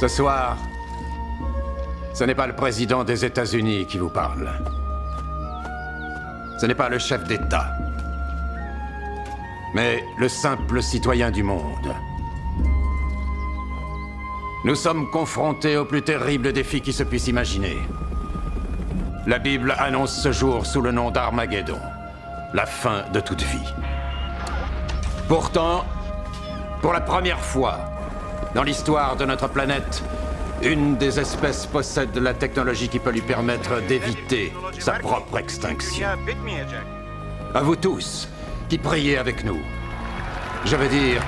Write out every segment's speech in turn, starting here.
Ce soir, ce n'est pas le président des États-Unis qui vous parle. Ce n'est pas le chef d'État. Mais le simple citoyen du monde. Nous sommes confrontés au plus terrible défi qui se puisse imaginer. La Bible annonce ce jour sous le nom d'Armageddon, la fin de toute vie. Pourtant, pour la première fois dans l'histoire de notre planète, une des espèces possède la technologie qui peut lui permettre d'éviter sa propre extinction. À vous tous qui priez avec nous, je veux dire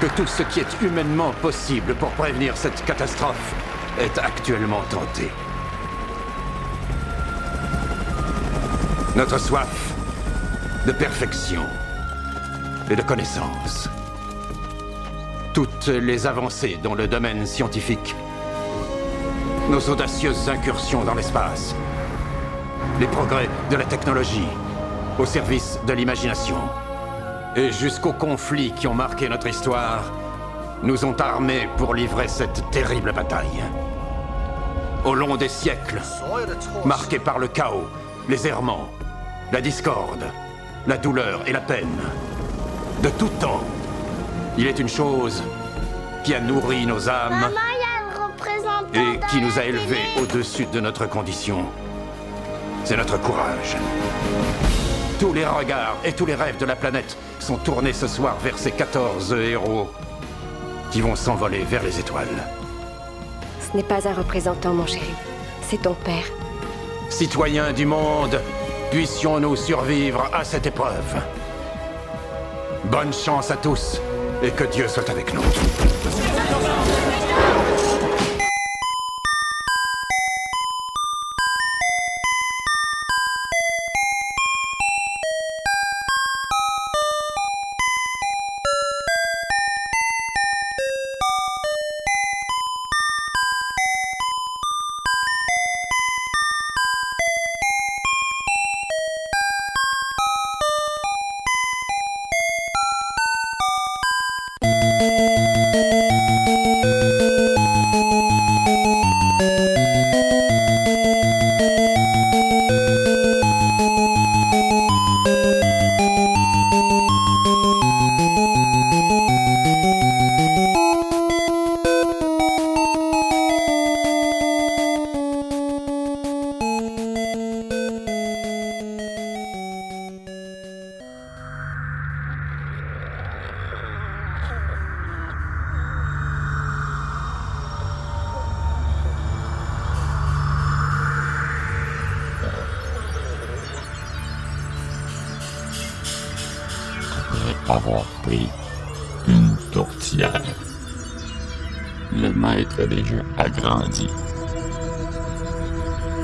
que tout ce qui est humainement possible pour prévenir cette catastrophe est actuellement tenté. Notre soif de perfection et de connaissance. Toutes les avancées dans le domaine scientifique. Nos audacieuses incursions dans l'espace. Les progrès de la technologie au service de l'imagination. Et jusqu'aux conflits qui ont marqué notre histoire, nous ont armés pour livrer cette terrible bataille. Au long des siècles, marqués par le chaos, les errements, la discorde, la douleur et la peine. De tout temps, il est une chose qui a nourri nos âmes et qui nous a élevés au-dessus de notre condition. C'est notre courage. Tous les regards et tous les rêves de la planète sont tournés ce soir vers ces 14 héros qui vont s'envoler vers les étoiles. Ce n'est pas un représentant, mon chéri. C'est ton père. Citoyens du monde, puissions-nous survivre à cette épreuve. Bonne chance à tous et que Dieu soit avec nous.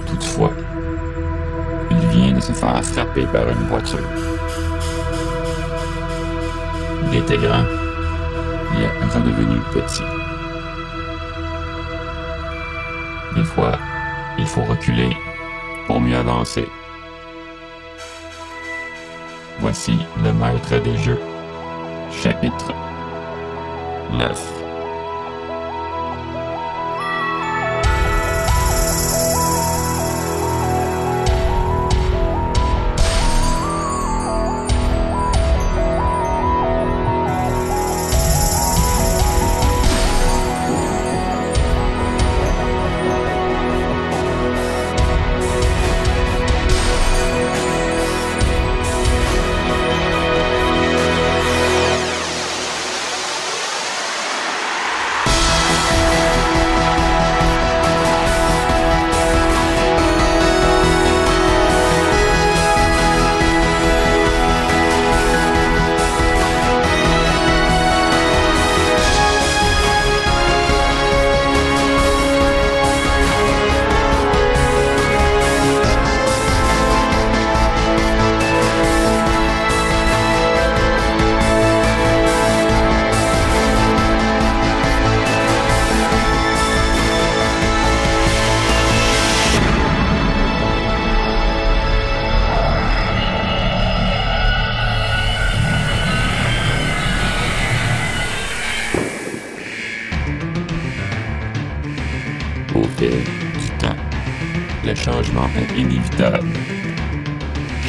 Toutefois, il vient de se faire frapper par une voiture. Il était grand, il est redevenu petit. Des fois, il faut reculer pour mieux avancer. Voici le maître des jeux. Chapitre 9.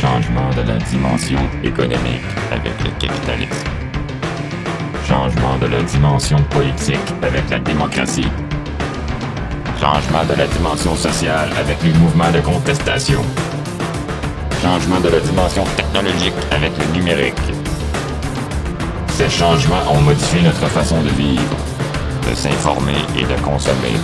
Changement de la dimension économique avec le capitalisme. Changement de la dimension politique avec la démocratie. Changement de la dimension sociale avec les mouvements de contestation. Changement de la dimension technologique avec le numérique. Ces changements ont modifié notre façon de vivre, de s'informer et de consommer.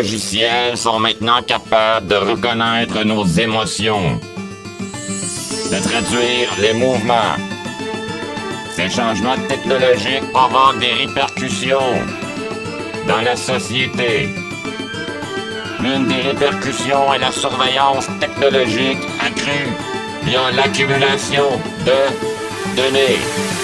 Logiciels sont maintenant capables de reconnaître nos émotions, de traduire les mouvements. Ces changements technologiques provoquent des répercussions dans la société. L'une des répercussions est la surveillance technologique accrue via l'accumulation de données.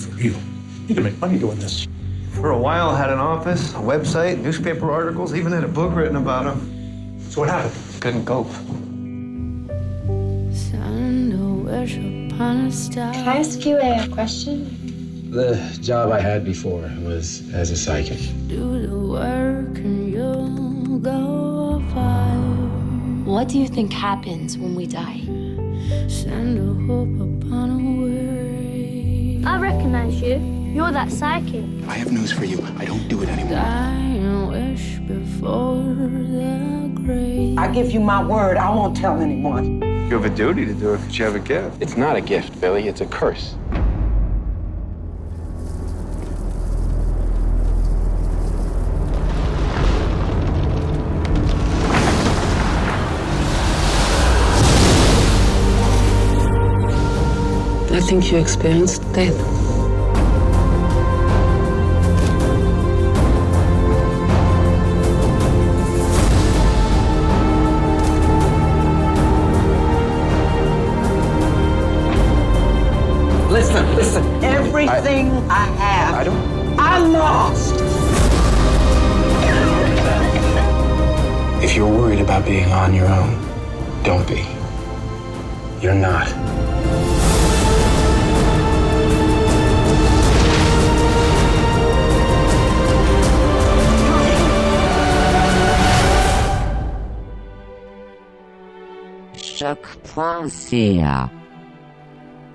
For real. You can make money doing this. For a while, had an office, a website, newspaper articles, even had a book written about him. So what happened? Couldn't cope. Can I ask you a question? The job I had before was as a psychic. Do the work and you'll go far. What do you think happens when we die? Send a hope upon a weary. I recognize you. You're that psychic. I have news for you. I don't do it anymore. Dying wish before the grave. I give you my word, I won't tell anyone. You have a duty to do it because you have a gift. It's not a gift, Billy. It's a curse. Think you experienced death. Listen, listen. Everything I, have, I don't. I lost. If you're worried about being on your own, don't be. You're not.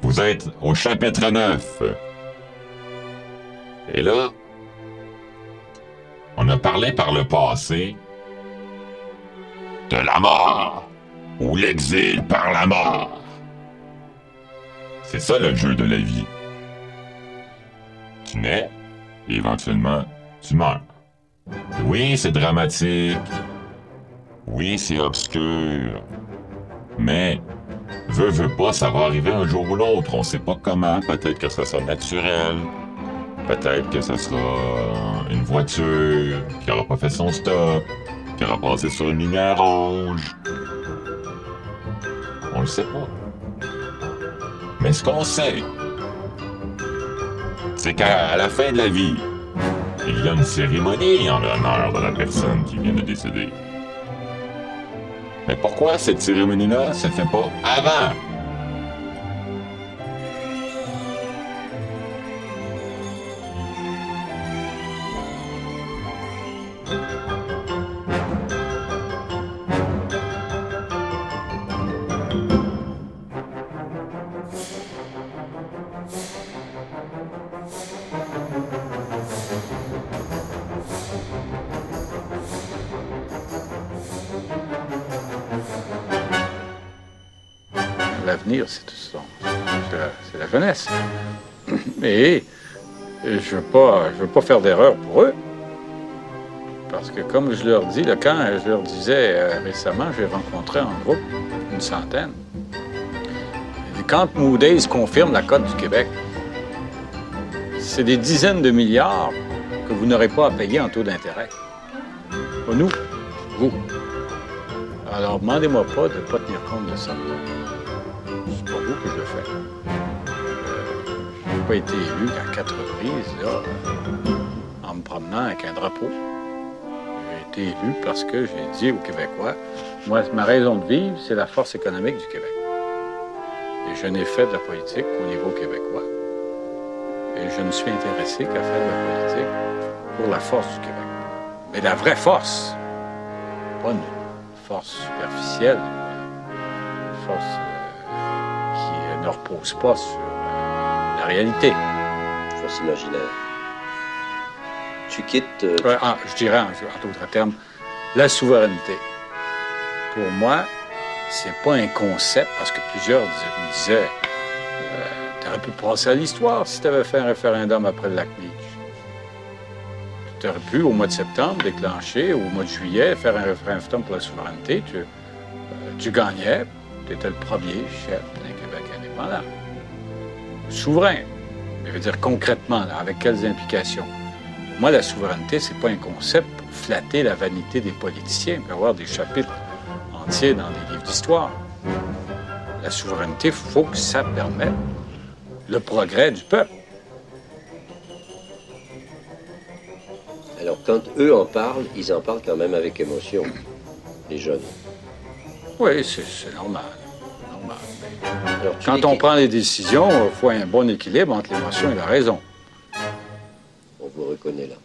Vous êtes au chapitre 9. Et là, on a parlé par le passé de la mort ou l'exil par la mort. C'est ça le jeu de la vie. Tu nais et éventuellement tu meurs. Oui, c'est dramatique. Oui, c'est obscur. Mais, veut, veut pas, ça va arriver un jour ou l'autre. On sait pas comment. Peut-être que ça sera naturel. Peut-être que ça sera une voiture qui aura pas fait son stop, qui aura passé sur une lumière rouge. On le sait pas. Mais ce qu'on sait, c'est qu'à la fin de la vie, il y a une cérémonie en l'honneur de la personne qui vient de décéder. Mais pourquoi cette cérémonie-là se fait pas avant? Je ne veux, pas- veux pas faire d'erreur pour eux. Parce que, comme je leur dis, là, quand je leur disais euh, récemment, j'ai rencontré en groupe une centaine. Quand Moody's confirme la cote du Québec, c'est des dizaines de milliards que vous n'aurez pas à payer en taux d'intérêt. Pas nous, vous. Alors, demandez-moi pas de ne pas tenir compte de ça. C'est pour vous que je le fais. Pas été élu qu'à quatre reprises, là, euh, en me promenant avec un drapeau. J'ai été élu parce que j'ai dit aux Québécois, moi, ma raison de vivre, c'est la force économique du Québec. Et je n'ai fait de la politique qu'au niveau québécois. Et je ne suis intéressé qu'à faire de la politique pour la force du Québec. Mais la vraie force, pas une force superficielle, une force euh, qui ne repose pas sur la réalité. Force imaginaire. Tu quittes. euh, Ouais, ah, je dirais, en, d'autres termes, la souveraineté. Pour moi, c'est pas un concept, parce que plusieurs me disaient tu aurais pu passer à l'histoire si tu avais fait un référendum après le lac. Tu aurais pu, au mois de septembre, déclencher, ou au mois de juillet, faire un référendum pour la souveraineté. Tu, euh, tu gagnais, tu étais le premier chef d'un Québec indépendant. Souverain. Je veux dire concrètement, là, avec quelles implications? Moi, la souveraineté, c'est pas un concept pour flatter la vanité des politiciens. Il peut y avoir des chapitres entiers dans les livres d'histoire. La souveraineté, il faut que ça permette le progrès du peuple. Alors, quand eux en parlent, ils en parlent quand même avec émotion, les jeunes. Oui, c'est c'est normal. Alors, Quand on prend les décisions, il faut un bon équilibre entre l'émotion et la raison. On vous reconnaît là.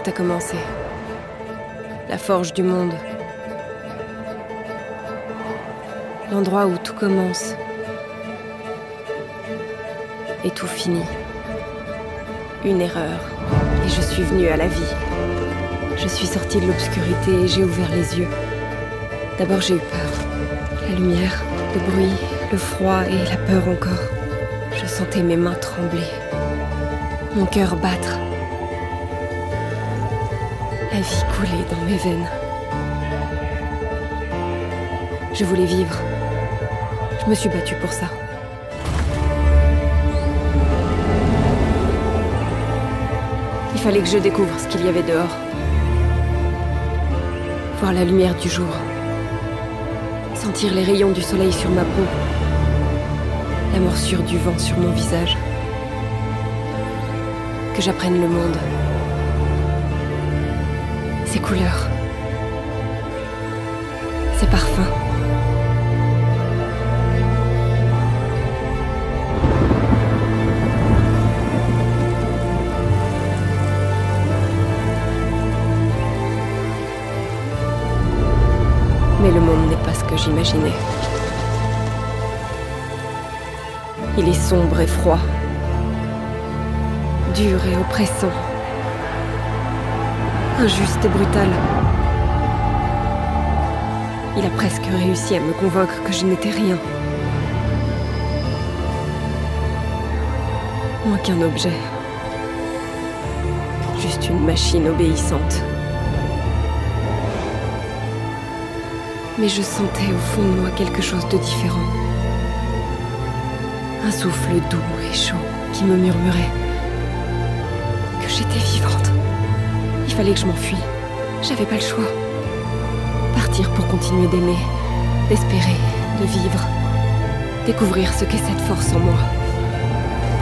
Tout a commencé. La forge du monde. L'endroit où tout commence. Et tout finit. Une erreur. Et je suis venue à la vie. Je suis sortie de l'obscurité et j'ai ouvert les yeux. D'abord j'ai eu peur. La lumière, le bruit, le froid et la peur encore. Je sentais mes mains trembler. Mon cœur battre. La vie coulait dans mes veines. Je voulais vivre. Je me suis battue pour ça. Il fallait que je découvre ce qu'il y avait dehors. Voir la lumière du jour. Sentir les rayons du soleil sur ma peau. La morsure du vent sur mon visage. Que j'apprenne le monde. Couleurs. Ses parfums. Mais le monde n'est pas ce que j'imaginais. Il est sombre et froid. Dur et oppressant. Injuste et brutal. Il a presque réussi à me convaincre que je n'étais rien. Moins qu'un objet. Juste une machine obéissante. mais je sentais au fond de moi quelque chose de différent. Un souffle doux et chaud qui me murmurait que j'étais vivante. Fallait que je m'enfuie. J'avais pas le choix. Partir pour continuer d'aimer, d'espérer, de vivre, découvrir ce qu'est cette force en moi.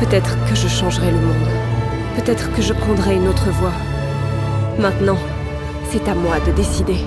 Peut-être que je changerai le monde. Peut-être que je prendrai une autre voie. Maintenant, c'est à moi de décider.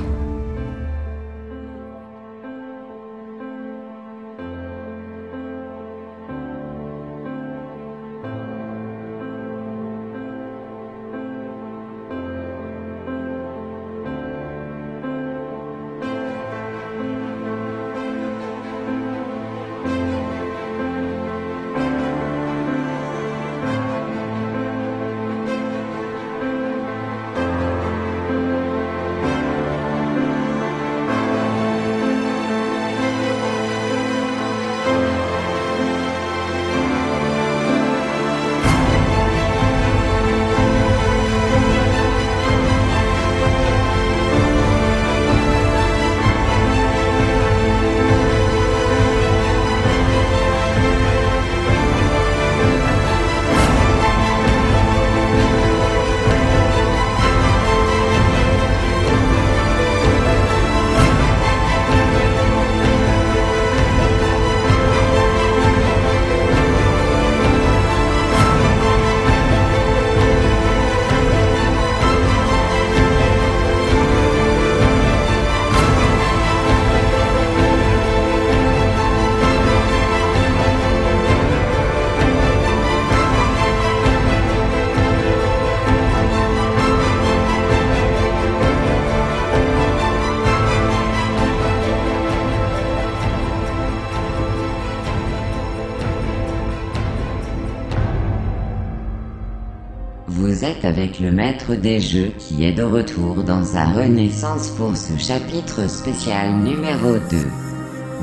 Avec le maître des jeux qui est de retour dans sa renaissance pour ce chapitre spécial numéro 2.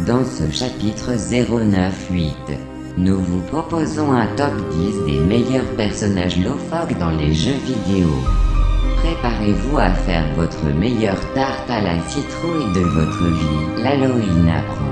Dans ce chapitre 098, nous vous proposons un top 10 des meilleurs personnages Lofog dans les jeux vidéo. Préparez-vous à faire votre meilleure tarte à la citrouille de votre vie, l'Halloween approche.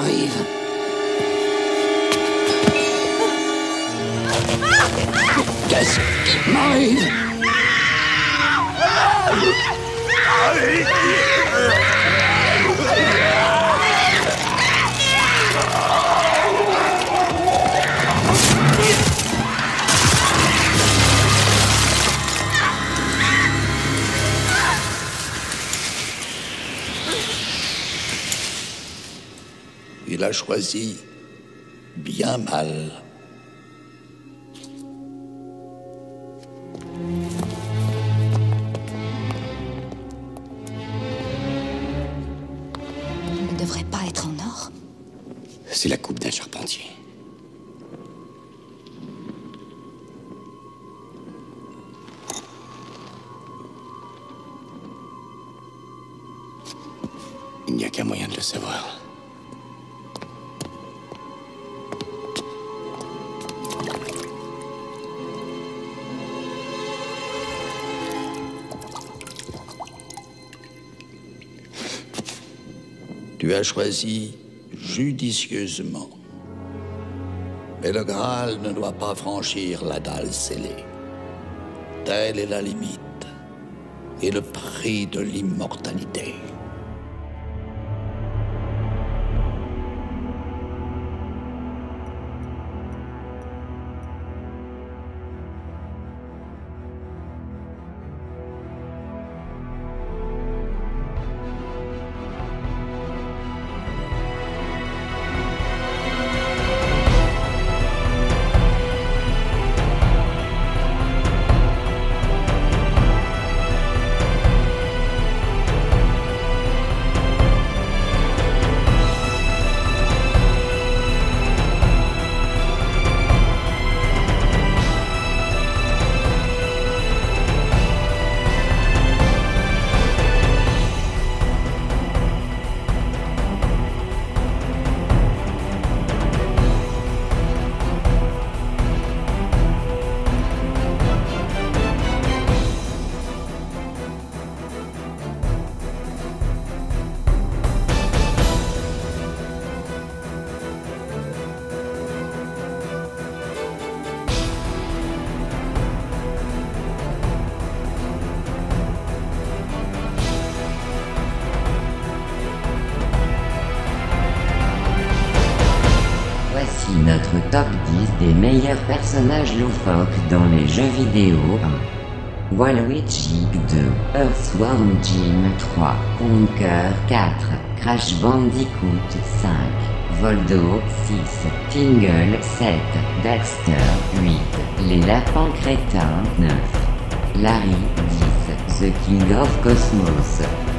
arrive. Qu'est-ce qui m'arrive Il a choisi bien mal. Il ne devrait pas être en or. C'est la coupe d'un charpentier. Il n'y a qu'un moyen de le savoir. Tu as choisi judicieusement. Mais le Graal ne doit pas franchir la dalle scellée. Telle est la limite et le prix de l'immortalité. Personnages loufoques dans les jeux vidéo 1. Waluigi 2, Earthworm Jim 3, Conker 4, Crash Bandicoot 5, Voldo 6, Tingle 7, Dexter 8, Les Lapins Crétins 9, Larry 10, The King of Cosmos.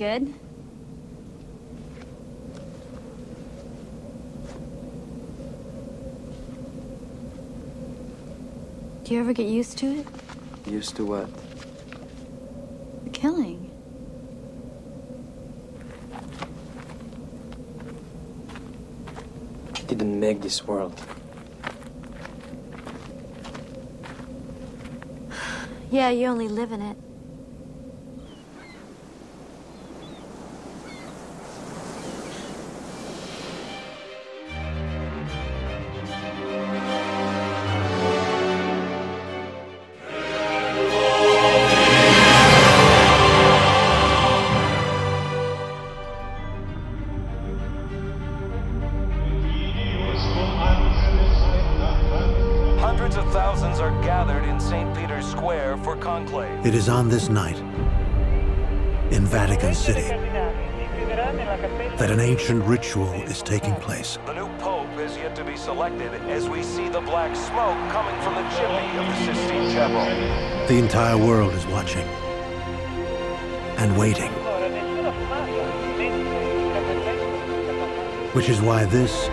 Good. Do you ever get used to it? Used to what? The killing. Didn't make this world. Yeah, you only live in it. Taking. The new pope is yet to be selected as we see the black smoke coming from the chimney of the Sistine Chapel. The entire world is watching and waiting. Which is why this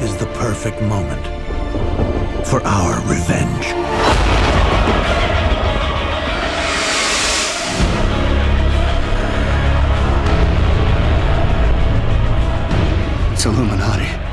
is the perfect moment for our revenge. Illuminati.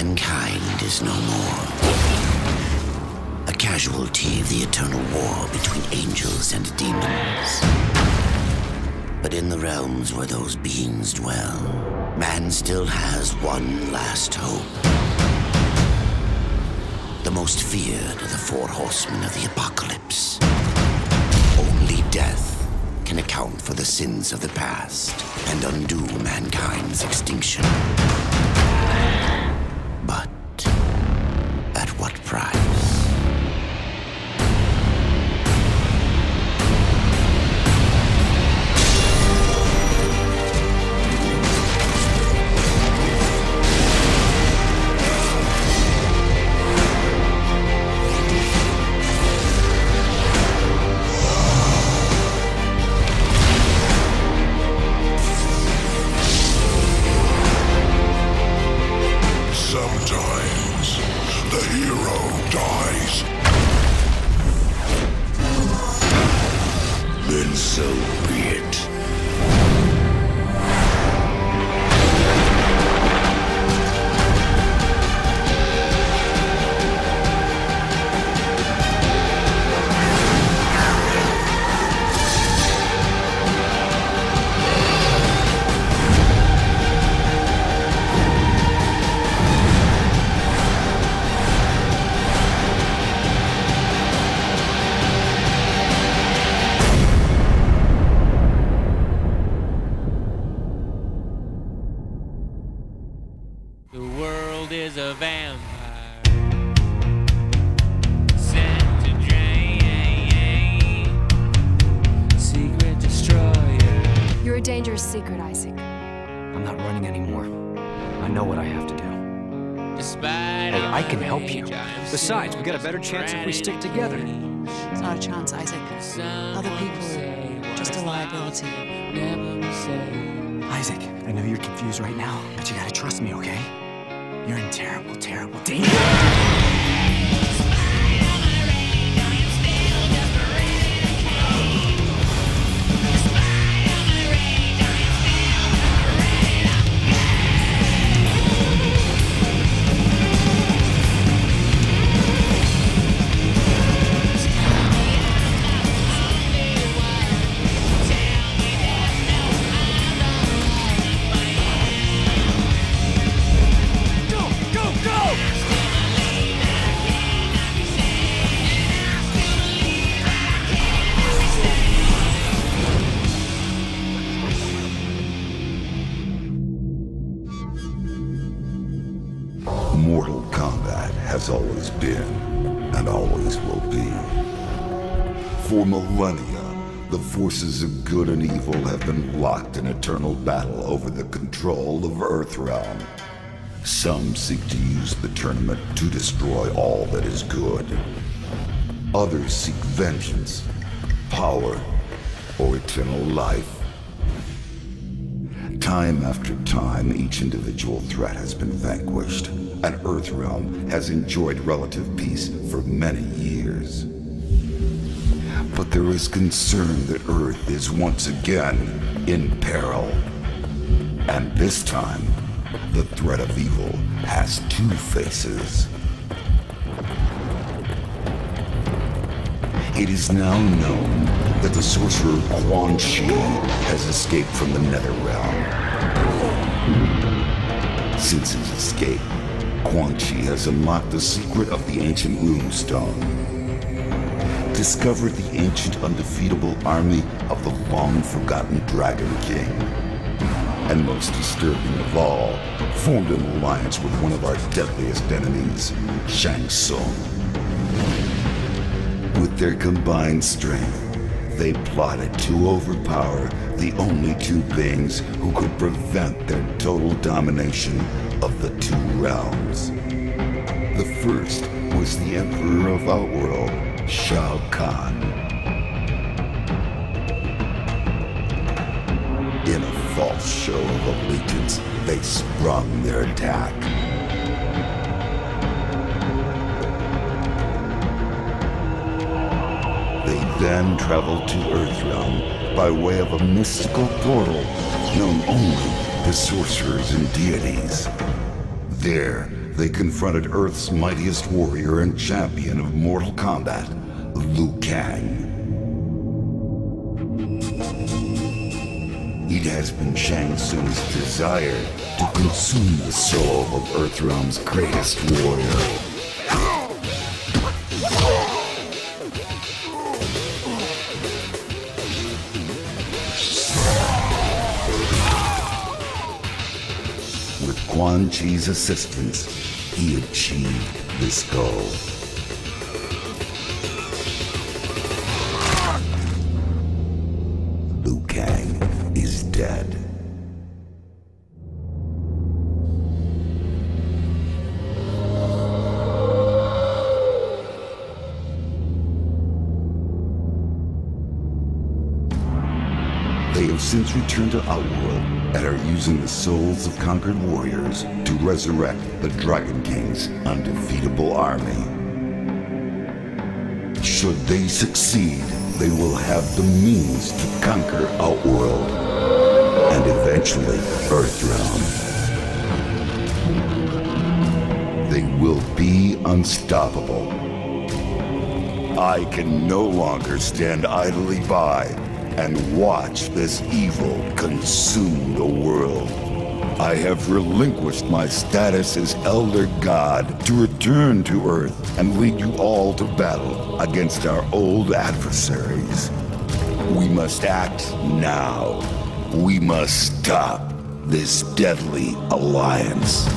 Illuminati. is no more. A casualty of the eternal war between angels and demons. But in the realms where those beings dwell, man still has one last hope. The most feared of the four horsemen of the apocalypse. Only death can account for the sins of the past and undo mankind's extinction. Destroyer. Dangerous secret, Isaac. I'm not running anymore. I know what I have to do. Despite Hey, I can help you. Besides, we got a better chance if we stick together. It's not a chance, Isaac. Other people are just a liability. Isaac, I know you're confused right now, but you gotta trust me, okay? You're in terrible, terrible danger. In eternal battle over the control of Earthrealm. Some seek to use the tournament to destroy all that is good. Others seek vengeance, power, or eternal life. Time after time, each individual threat has been vanquished, and Earthrealm has enjoyed relative peace for many years. But there is concern that Earth is once again in peril. And this time, the threat of evil has two faces. It is now known that the sorcerer Quan Chi has escaped from the Netherrealm. Since his escape, Quan Chi has unlocked the secret of the ancient runestone, discovered the ancient undefeatable army of the long-forgotten Dragon King, and most disturbing of all, formed an alliance with one of our deadliest enemies, Shang Tsung. With their combined strength, they plotted to overpower the only two beings who could prevent their total domination of the two realms. The first was the Emperor of Outworld, Shao Kahn. In a false show of allegiance, they sprung their attack. They then traveled to Earthrealm by way of a mystical portal known only to sorcerers and deities. There, they confronted Earth's mightiest warrior and champion of Mortal Kombat, Liu Kang. It has been Shang Tsung's desire to consume the soul of Earthrealm's greatest warrior. With Quan Chi's assistance, he achieved this goal. Using the souls of conquered warriors to resurrect the Dragon King's undefeatable army. Should they succeed, they will have the means to conquer Outworld and eventually Earthrealm. They will be unstoppable. I can no longer stand idly by and watch this evil consume the world. I have relinquished my status as Elder God to return to Earth and lead you all to battle against our old adversaries. We must act now. We must stop this deadly alliance.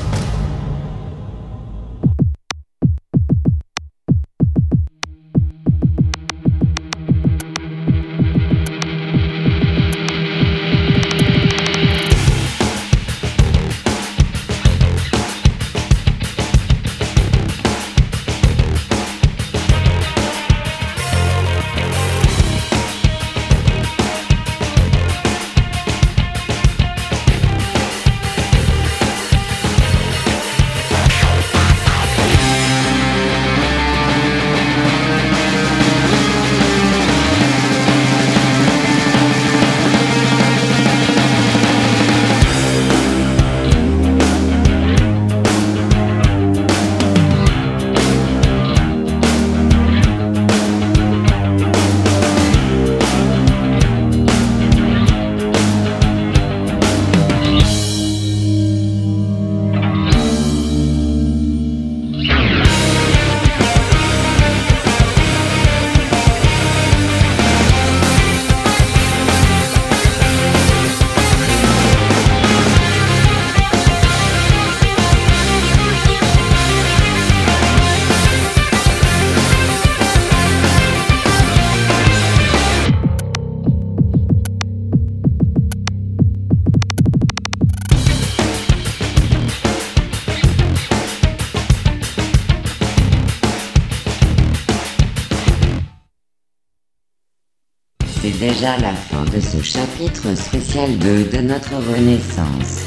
Déjà la fin de ce chapitre spécial 2 de notre Renaissance.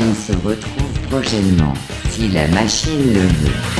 On se retrouve prochainement, si la machine le veut.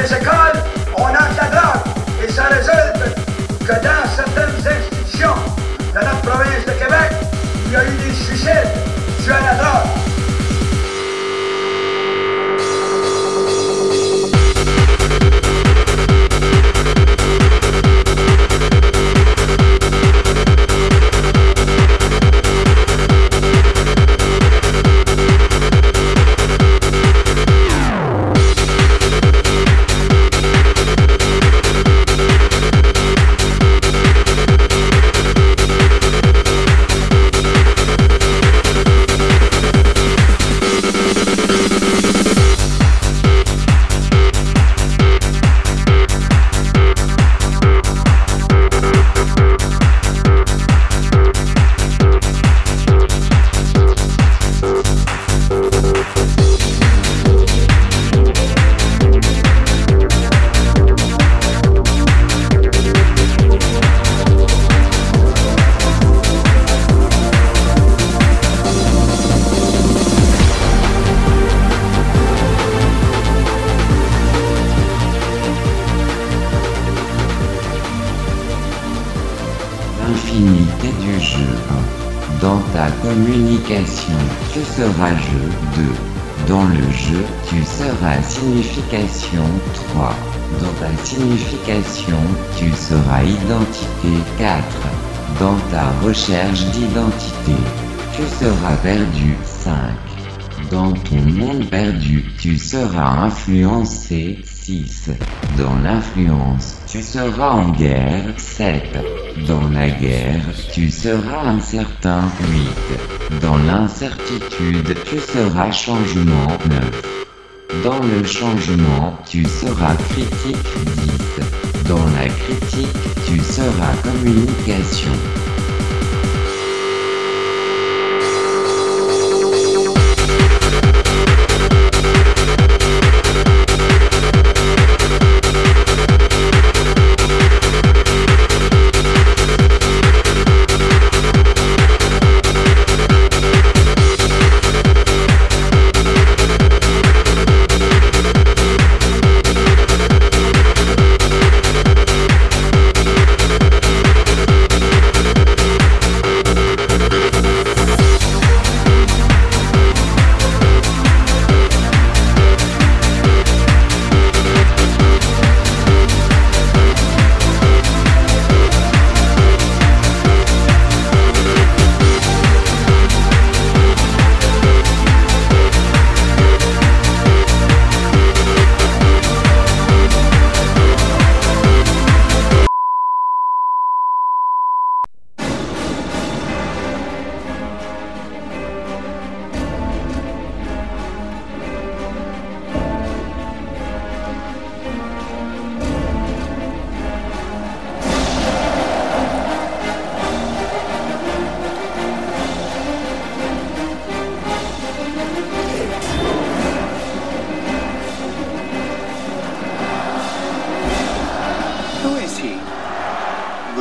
les écoles, on a de la drogue. Et ça résulte que dans certaines institutions de notre province de Québec, il y a eu des suicides dus à la drogue. Signification 3. Dans ta signification, tu seras identité 4. Dans ta recherche d'identité, tu seras perdu 5. Dans ton monde perdu, tu seras influencé 6. Dans l'influence, tu seras en guerre 7. Dans la guerre, tu seras incertain 8. Dans l'incertitude, tu seras changement 9. Dans le changement, tu seras critique 10. Dans la critique, tu seras communication.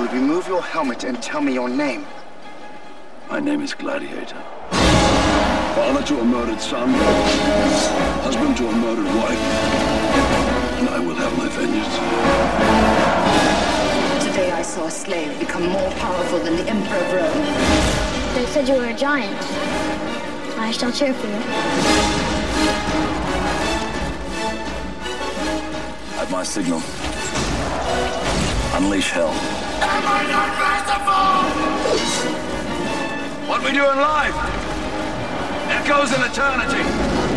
Will remove your helmet and tell me your name? My name is Gladiator. Father to a murdered son, husband to a murdered wife, and I will have my vengeance. Today I saw a slave become more powerful than the Emperor of Rome. They said you were a giant. I shall cheer for you. At my signal, unleash hell. What we do in life echoes in eternity.